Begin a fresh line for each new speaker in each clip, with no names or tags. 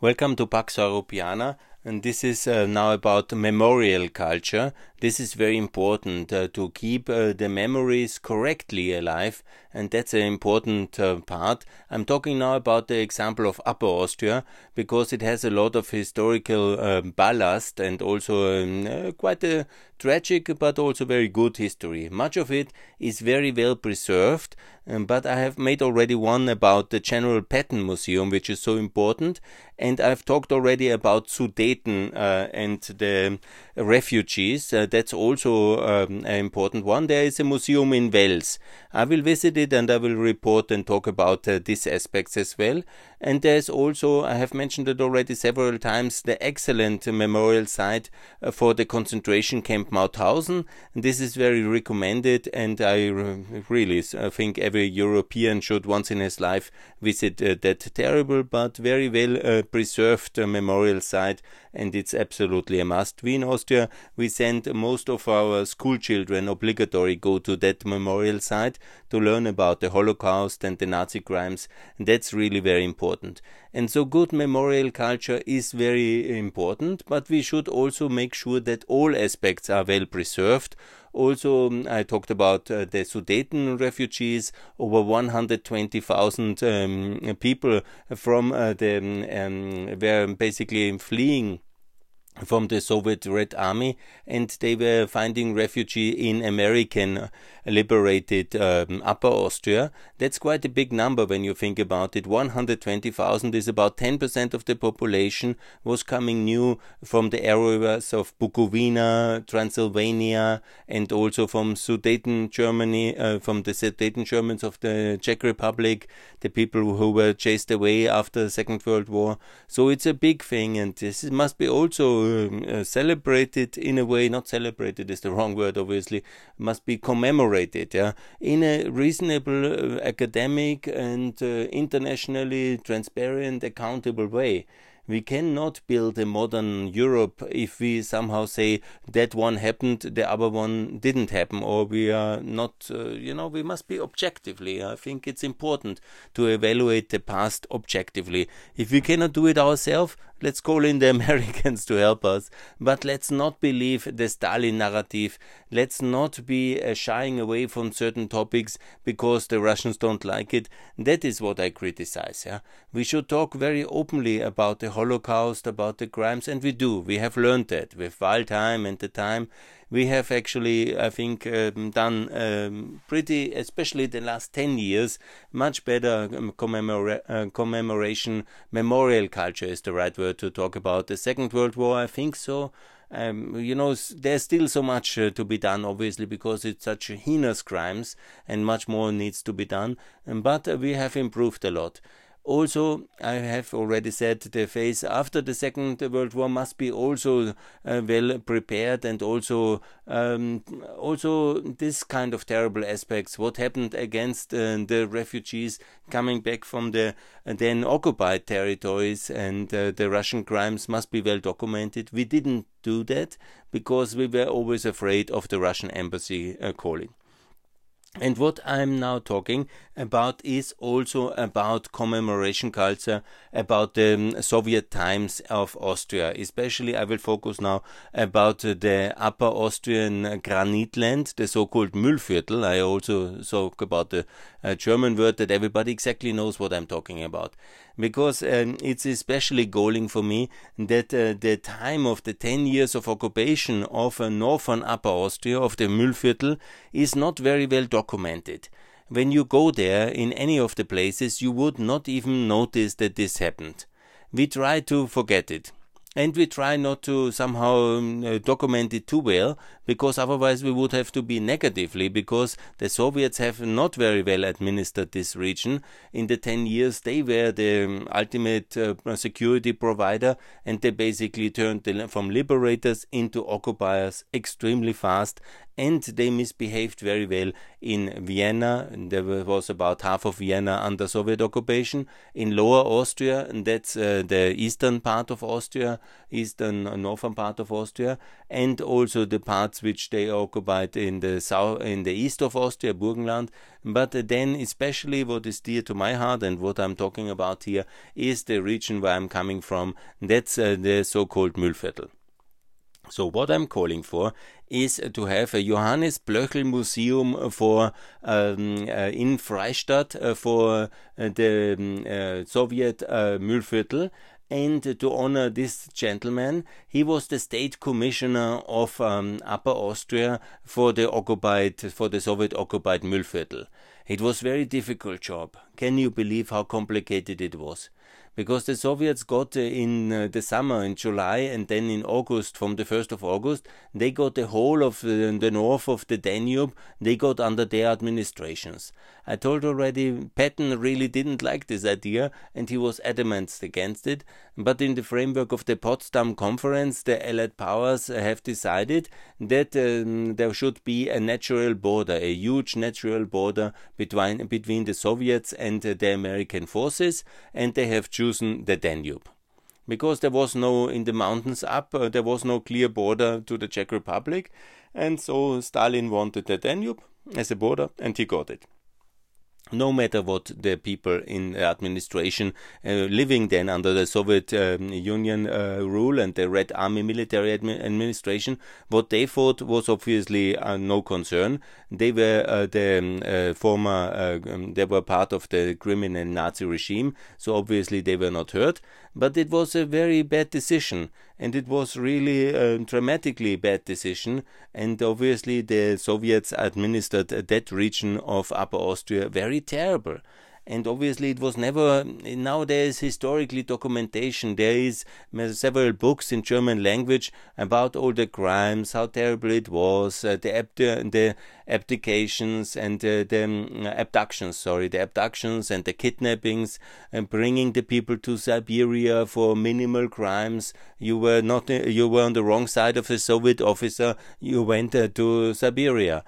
Welcome to Pax Europiana, and this is uh, now about memorial culture. This is very important uh, to keep uh, the memories correctly alive, and that's an important uh, part. I'm talking now about the example of Upper Austria because it has a lot of historical uh, ballast and also um, uh, quite a tragic but also very good history. Much of it is very well preserved, um, but I have made already one about the General Patton Museum, which is so important, and I've talked already about Sudeten uh, and the refugees. That's also um, an important one. There is a museum in Wels. I will visit it and I will report and talk about uh, these aspects as well. And there's also, I have mentioned it already several times, the excellent memorial site uh, for the concentration camp Mauthausen. This is very recommended, and I really think every European should once in his life visit uh, that terrible but very well uh, preserved memorial site. And it's absolutely a must. We in Austria, we send most of our school children obligatory go to that memorial site to learn about the Holocaust and the Nazi crimes. And that's really very important. And so good memorial culture is very important, but we should also make sure that all aspects are well preserved. Also, um, I talked about uh, the Sudeten refugees, over 120,000 um, people from uh, the um, were basically fleeing from the Soviet Red Army, and they were finding refugee in American liberated um, Upper Austria. That's quite a big number when you think about it. 120,000 is about 10% of the population was coming new from the areas of Bukovina, Transylvania, and also from Sudeten, Germany, uh, from the Sudeten Germans of the Czech Republic, the people who were chased away after the Second World War. So it's a big thing, and this must be also uh, celebrated in a way, not celebrated is the wrong word, obviously, must be commemorated yeah, in a reasonable uh, academic and uh, internationally transparent, accountable way. We cannot build a modern Europe if we somehow say that one happened, the other one didn't happen, or we are not, uh, you know, we must be objectively. I think it's important to evaluate the past objectively. If we cannot do it ourselves, let's call in the Americans to help us. But let's not believe the Stalin narrative. Let's not be uh, shying away from certain topics because the Russians don't like it. That is what I criticize. Yeah? We should talk very openly about the Holocaust, about the crimes, and we do. We have learned that with Waldheim and the time. We have actually, I think, um, done um, pretty, especially the last 10 years, much better um, commemora- uh, commemoration. Memorial culture is the right word to talk about. The Second World War, I think so. Um, you know, there's still so much uh, to be done, obviously, because it's such heinous crimes and much more needs to be done. Um, but uh, we have improved a lot. Also, I have already said the phase after the Second World War must be also uh, well prepared and also um, also this kind of terrible aspects. What happened against uh, the refugees coming back from the uh, then occupied territories and uh, the Russian crimes must be well documented. We didn't do that because we were always afraid of the Russian embassy uh, calling. And what I'm now talking about is also about commemoration culture, about the um, Soviet times of Austria. Especially, I will focus now about the Upper Austrian granite land, the so-called Mühlviertel. I also talk about the uh, German word that everybody exactly knows what I'm talking about because um, it's especially galling for me that uh, the time of the 10 years of occupation of uh, northern Upper Austria, of the Mühlviertel, is not very well documented. When you go there in any of the places, you would not even notice that this happened. We try to forget it and we try not to somehow um, uh, document it too well because otherwise we would have to be negatively because the Soviets have not very well administered this region. In the 10 years, they were the um, ultimate uh, security provider and they basically turned from liberators into occupiers extremely fast and they misbehaved very well in Vienna. There was about half of Vienna under Soviet occupation. In Lower Austria, and that's uh, the eastern part of Austria, eastern uh, northern part of Austria, and also the parts which they occupied in the south, in the east of Austria, Burgenland. But then, especially what is dear to my heart and what I'm talking about here is the region where I'm coming from. That's uh, the so-called Mühlviertel. So what I'm calling for is to have a Johannes Blöchl Museum for um, in Freistadt for the um, Soviet uh, Mühlviertel and to honor this gentleman, he was the state commissioner of um, Upper Austria for the occupied, for the Soviet occupied Mühlviertel. It was very difficult job. Can you believe how complicated it was? Because the Soviets got uh, in uh, the summer, in July, and then in August, from the 1st of August, they got the whole of the, north of the Danube, they got under their administrations. I told already, Patton really didn't like this idea, and he was adamant against it. But in the framework of the Potsdam Conference, the Allied powers have decided that um, there should be a natural border, a huge natural border between, between the Soviets and uh, the American forces, and they have chosen chosen the Danube. Because there was no, in the mountains up, uh, there was no clear border to the Czech Republic, and so Stalin wanted the Danube as a border, and he got it no matter what the people in the administration uh, living then under the Soviet um, Union uh, rule and the Red Army military admi administration, what they thought was obviously uh, no concern. They were uh, the um, uh, former, uh, um, they were part of the criminal Nazi regime, so obviously they were not hurt. But it was a very bad decision and it was really a dramatically bad decision. And obviously, the Soviets administered that region of Upper Austria very terrible and obviously it was never now there is historically documentation. There is several books in german language about all the crimes how terrible it was uh, the, the abdications and uh, the um, abductions sorry the abductions and the kidnappings and bringing the people to siberia for minimal crimes. You were not you were on the wrong side of the soviet officer. You went uh, to siberia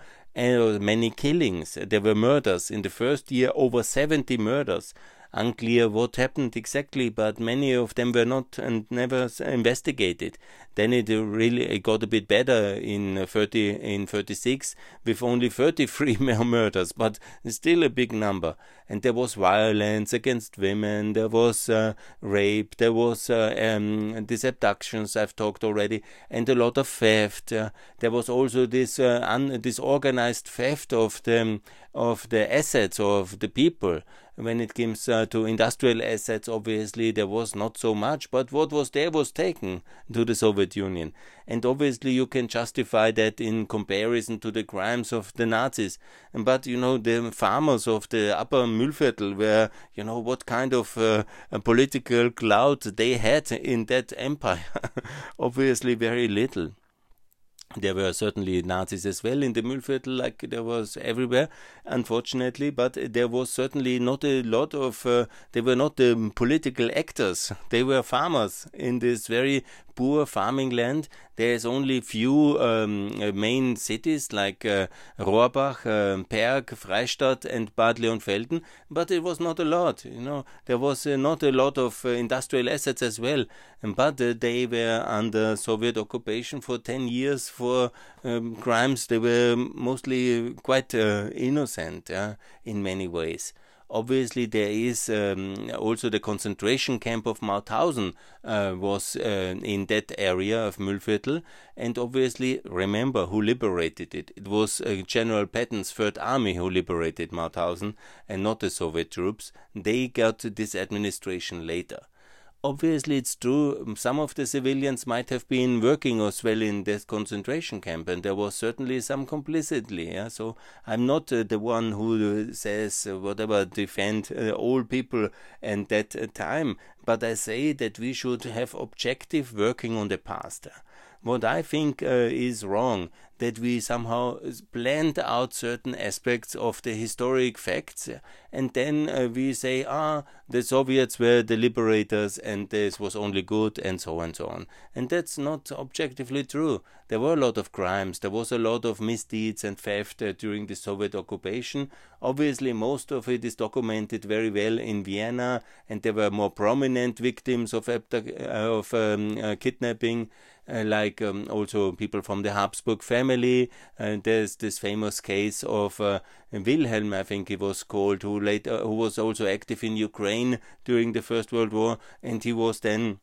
many killings. There were murders. In the first year, over 70 murders unclear what happened exactly, but many of them were not and never investigated. Then it really it got a bit better in 30 in 36 with only 33 more murders, but still a big number. And there was violence against women, there was uh, rape, there was uh, um, these abductions I've talked already, and a lot of theft. Uh, there was also this uh, un- this organized theft of the of the assets of the people when it comes uh, to industrial assets, obviously there was not so much, but what was there was taken to the Soviet Union. And obviously you can justify that in comparison to the crimes of the Nazis. But you know, the farmers of the upper Mühlviertel were, you know, what kind of uh, political clout they had in that empire? obviously very little there were certainly Nazis as well in the Mühlviertel, like there was everywhere, unfortunately, but there was certainly not a lot of, uh, they were not the political actors, they were farmers in this very poor farming land. There's only few um, main cities like uh, Rohrbach, uh, Perg, Freistadt, and Bad Leonfelden, but it was not a lot. You know, there was uh, not a lot of uh, industrial assets as well, but uh, they were under Soviet occupation for ten years for um, crimes. They were mostly quite uh, innocent in many ways. Obviously, there is um, also the concentration camp of Mauthausen uh, was uh, in that area of Mühlviertel, and obviously, remember who liberated it. It was uh, General Patton's Third Army who liberated Mauthausen, and not the Soviet troops. They got this administration later obviously it's true um, some of the civilians might have been working as well in this concentration camp and there was certainly some complicity yeah? so i'm not uh, the one who uh, says uh, whatever defend uh, all people and that uh, time but i say that we should have objective working on the past what I think uh, is wrong that we somehow blend out certain aspects of the historic facts and then uh, we say ah the soviets were the liberators and this was only good and so and so on. And that's not objectively true. There were a lot of crimes. There was a lot of misdeeds and theft uh, during the soviet occupation. Obviously most of it is documented very well in vienna and there were more prominent victims of, uh, of um, uh, kidnapping like um, also people from the Habsburg family. And there's this famous case of uh, Wilhelm, I think he was called, who later who was also active in Ukraine during the First World War, and he was then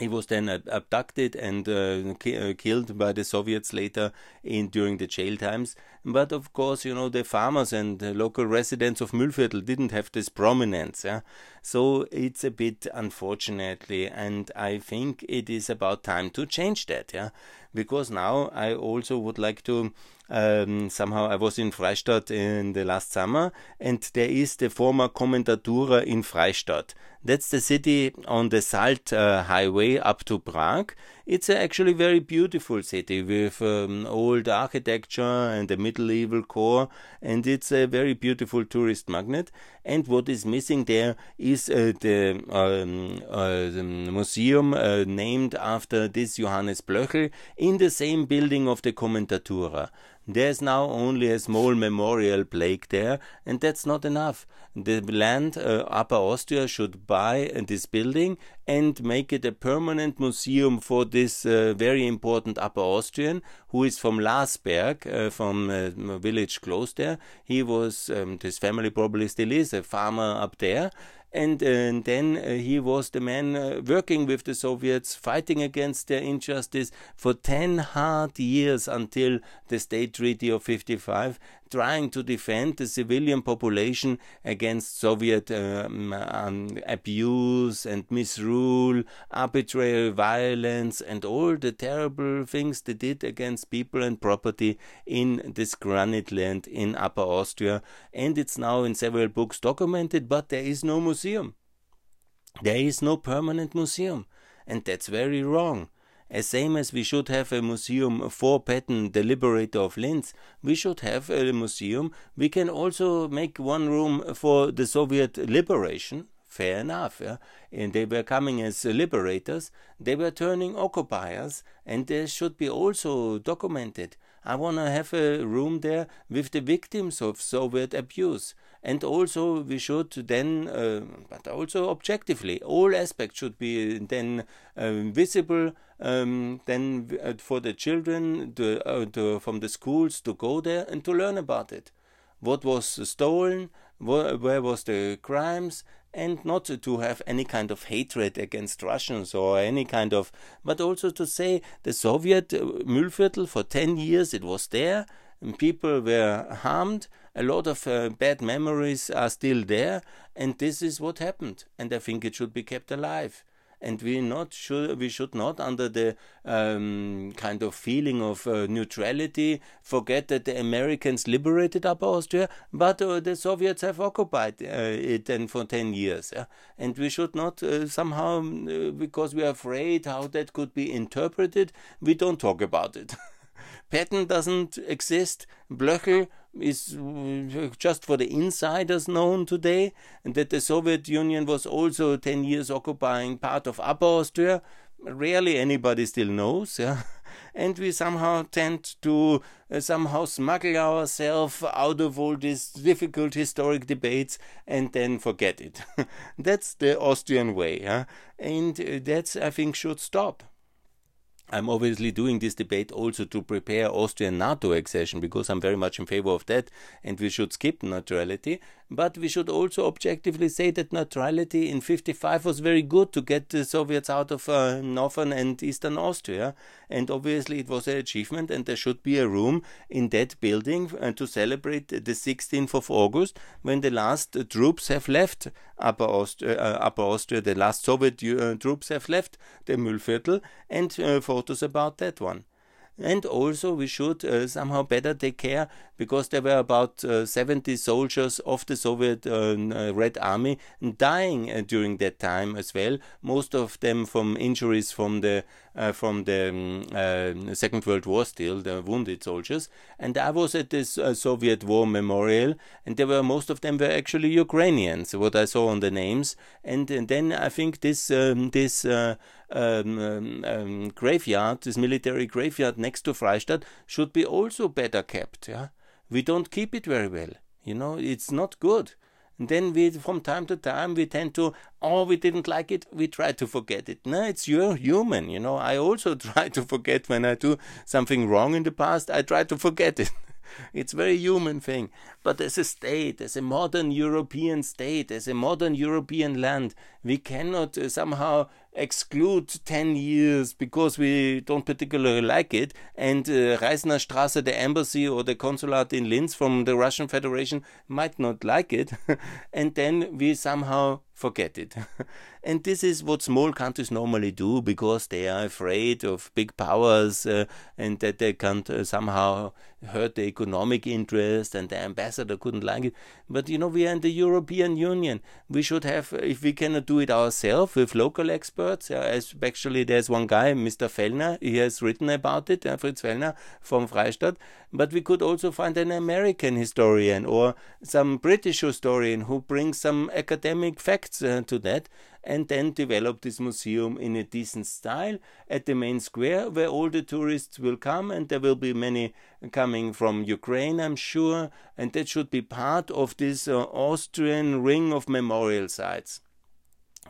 he was then abducted and uh, ki uh, killed by the Soviets later in during the jail times. But of course, you know, the farmers and the local residents of Mühlviertel didn't have this prominence. Yeah? So it's a bit unfortunately, and I think it is about time to change that. Yeah, because now I also would like to um, somehow I was in Freistadt in the last summer, and there is the former Kommandatura in Freistadt. That's the city on the Salt uh, highway up to Prague. It's actually a very beautiful city with um, old architecture and a medieval core, and it's a very beautiful tourist magnet. And what is missing there is uh, the, um, uh, the, museum uh, named after this Johannes Blöchl in the same building of the Kommandatura. There's now only a small memorial plaque there, and that's not enough. The land, uh, Upper Austria, should buy uh, this building and make it a permanent museum for this uh, very important Upper Austrian, who is from Lasberg, uh, from uh, a village close there. He was, um, his family probably still is, a farmer up there, and, uh, and then uh, he was the man uh, working with the Soviets, fighting against their injustice for 10 hard years until the State Treaty of 55, trying to defend the civilian population against Soviet um, um, abuse and misrule, arbitrary violence, and all the terrible things they did against people and property in this granite land in Upper Austria. And it's now in several books documented, but there is no museum. There is no permanent museum, and that's very wrong. As same as we should have a museum for Patton, the liberator of Linz, we should have a museum. We can also make one room for the Soviet liberation. Fair enough, yeah? and they were coming as liberators. They were turning occupiers, and this should be also documented. I want to have a room there with the victims of Soviet abuse and also we should then, uh, but also objectively, all aspects should be then uh, visible. Um, then uh, for the children to, uh, to, from the schools to go there and to learn about it. What was stolen? Where was the crimes? And not to have any kind of hatred against Russians or any kind of, but also to say the Soviet uh, Mühlviertel for 10 years it was there, and people were harmed, a lot of uh, bad memories are still there, and this is what happened. And I think it should be kept alive. And we not should we should not, under the um, kind of feeling of uh, neutrality, forget that the Americans liberated Upper Austria, but uh, the Soviets have occupied uh, it then for ten years. Yeah? And we should not uh, somehow, uh, because we are afraid how that could be interpreted, we don't talk about it. Patton doesn't exist. Blöchl is uh, just for the insiders known today, and that the Soviet Union was also 10 years occupying part of Upper Austria. Rarely anybody still knows, yeah. And we somehow tend to uh, somehow smuggle ourselves out of all these difficult historic debates and then forget it. that's the Austrian way, and uh, that's, I think, should stop. I'm obviously doing this debate also to prepare Austrian NATO accession because I'm very much in favor of that and we should skip neutrality. But we should also objectively say that neutrality in 55 was very good to get the Soviets out of uh, northern and eastern Austria. And obviously it was an achievement and there should be a room in that building uh, to celebrate the 16th of August when the last uh, troops have left Upper Austria, uh, Upper Austria, the last Soviet uh, troops have left the Mühlviertel and uh, photos about that one. and also we should uh, somehow better take care because there were about uh, 70 soldiers of the Soviet uh, uh Red Army dying uh, during that time as well. Most of them from injuries from the uh, from the um, Second World War, still the wounded soldiers. And I was at this Soviet War Memorial, and there were most of them were actually Ukrainians. What I saw on the names, and, and then I think this um, this um, um, um, graveyard, this military graveyard next to Freistadt, should be also better kept. Yeah, we don't keep it very well. You know, it's not good. And then we, from time to time, we tend to, oh, we didn't like it, we try to forget it. No, it's you're human, you know. I also try to forget when I do something wrong in the past. I try to forget it. it's very human thing. But as a state, as a modern European state, as a modern European land, we cannot uh, somehow exclude 10 years because we don't particularly like it. And uh, Reisner Straße, the embassy or the consulate in Linz from the Russian Federation might not like it. And then we somehow forget it. and this is what small countries normally do because they are afraid of big powers uh, and that they can uh, somehow hurt the economic interest and the ambassador couldn't like it. But you know, we are in the European Union. We should have, if we cannot do it ourselves with local experts, uh, especially there's one guy, Mr. Fellner, he has written about it, uh, Fritz Fellner from Freistadt, but we could also find an American historian or some British historian who brings some academic facts uh, to that and then develop this museum in a decent style at the main square where all the tourists will come and there will be many coming from Ukraine I'm sure and that should be part of this uh, Austrian ring of memorial sites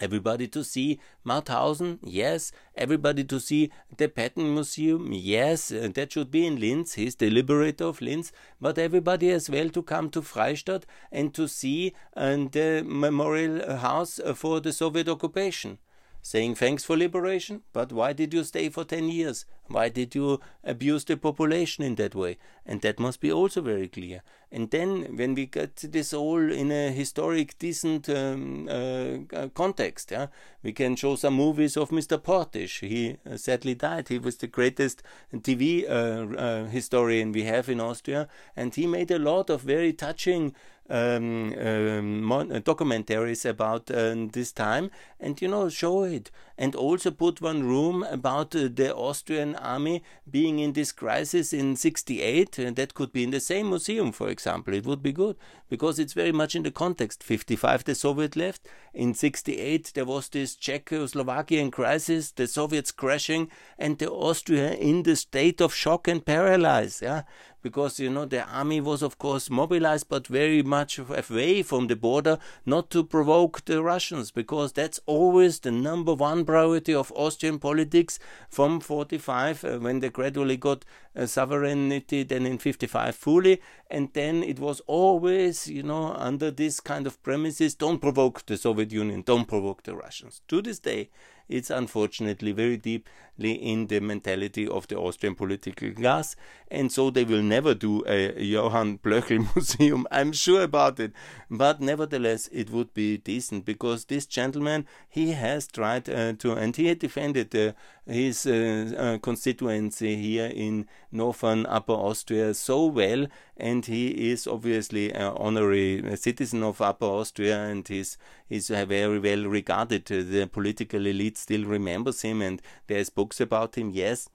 Everybody to see Mauthausen? Yes. Everybody to see the Patton Museum? Yes. Uh, that should be in Linz. He's the liberator of Linz. But everybody as well to come to Freistadt and to see uh, the memorial house for the Soviet occupation saying thanks for liberation, but why did you stay for 10 years? Why did you abuse the population in that way? And that must be also very clear. And then, when we get this all in a historic, decent um, uh, uh context, yeah, we can show some movies of Mr. Portisch. He uh, sadly died. He was the greatest TV uh, uh, historian we have in Austria, and he made a lot of very touching um, um, documentaries about uh, this time. And you know show it and also put one room about uh, the Austrian army being in this crisis in 68 and that could be in the same museum for example. It would be good because it's very much in the context. 55 the Soviet left. In 68 there was this Czechoslovakian crisis the Soviets crashing and the Austria in the state of shock and paralysis yeah? Because you know the army was of course mobilized but very much away from the border not to provoke the Russians because that's always the number one priority of Austrian politics from 45 uh, when they gradually got uh, sovereignty then in 55 fully. And then it was always you know under this kind of premises don't provoke the Soviet Union don't provoke the Russians. To this day it's unfortunately very deeply in the mentality of the Austrian political class, and so they will never do a Johann Blöchl museum. I'm sure about it, but nevertheless, it would be decent because this gentleman he has tried uh, to, and he defended uh, his uh, uh constituency here in northern Upper Austria so well, and he is obviously an honorary citizen of Upper Austria, and he's he's very well regarded. The political elite still remembers him, and there's books about him. Yes.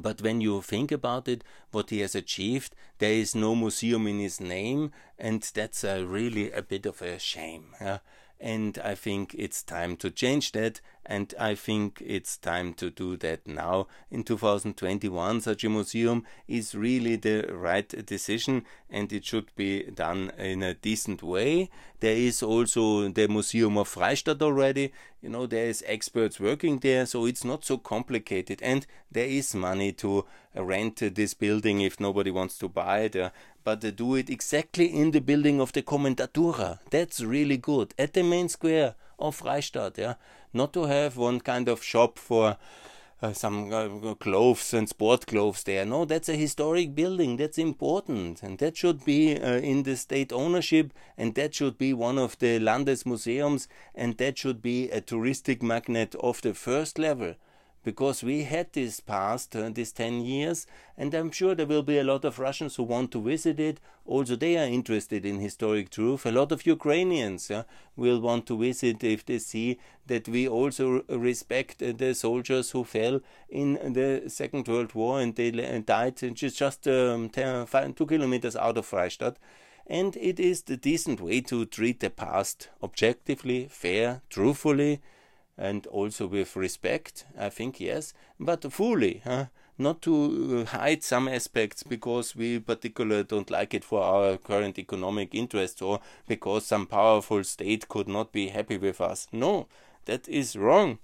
But when you think about it, what he has achieved, there is no museum in his name, and that's uh, really a bit of a shame. And I think it's time to change that. And I think it's time to do that now in 2021. Such a museum is really the right decision and it should be done in a decent way. There is also the Museum of Freistadt already. You know, there is experts working there, so it's not so complicated. And there is money to rent this building if nobody wants to buy it. Uh, But they do it exactly in the building of the Kommandatura. That's really good. At the main square of Freistadt, yeah. Not to have one kind of shop for uh, some uh, clothes and sport clothes there. No, that's a historic building. That's important, and that should be uh, in the state ownership, and that should be one of the Landesmuseums, and that should be a touristic magnet of the first level because we had this past, uh, these 10 years, and I'm sure there will be a lot of Russians who want to visit it. Also, they are interested in historic truth. A lot of Ukrainians will want to visit if they see that we also respect the soldiers who fell in the Second World War and they died just, just um, 10, five, two kilometers out of Freistadt and it is the decent way to treat the past objectively, fair, truthfully, and also with respect, I think, yes, but fully, huh? not to hide some aspects because we particularly don't like it for our current economic interests or because some powerful state could not be happy with us. No, that is wrong,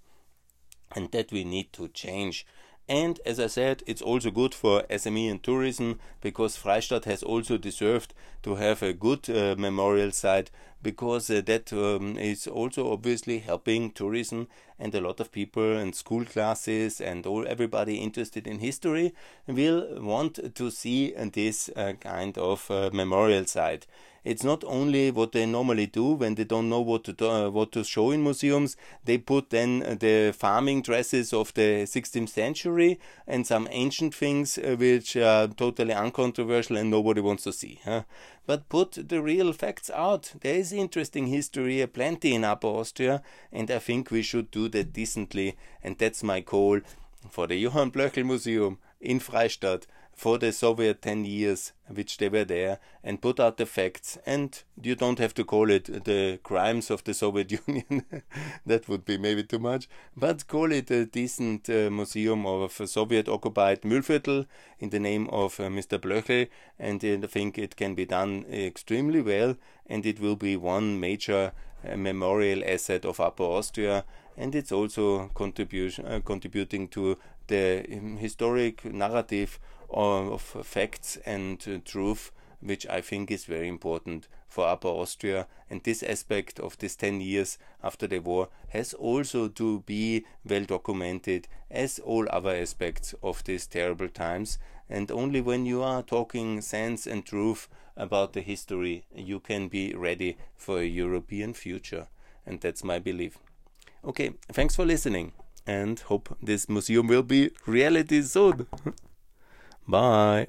and that we need to change. And as I said, it's also good for SME and tourism because Freistadt has also deserved to have a good uh, memorial site because uh, that um, is also obviously helping tourism and a lot of people and school classes and all everybody interested in history will want to see this uh, kind of uh, memorial site it's not only what they normally do when they don't know what to do, uh, what to show in museums. They put then the farming dresses of the 16th century and some ancient things uh, which are totally uncontroversial and nobody wants to see. Huh? But put the real facts out. There is interesting history, plenty in Upper Austria, and I think we should do that decently. And that's my call for the Johann Blöchl Museum in Freistadt for the Soviet 10 years which they were there and put out the facts. And you don't have to call it the crimes of the Soviet Union, that would be maybe too much, but call it a decent uh, museum of Soviet occupied Mühlviertel in the name of uh, Mr. Blöchl. And I think it can be done extremely well, and it will be one major uh, memorial asset of Upper Austria. And it's also contribution, uh, contributing to the um, historic narrative of facts and uh, truth, which I think is very important for Upper Austria. And this aspect of this 10 years after the war has also to be well documented as all other aspects of these terrible times. And only when you are talking sense and truth about the history, you can be ready for a European future. And that's my belief. Okay, thanks for listening and hope this museum will be reality soon. Bye.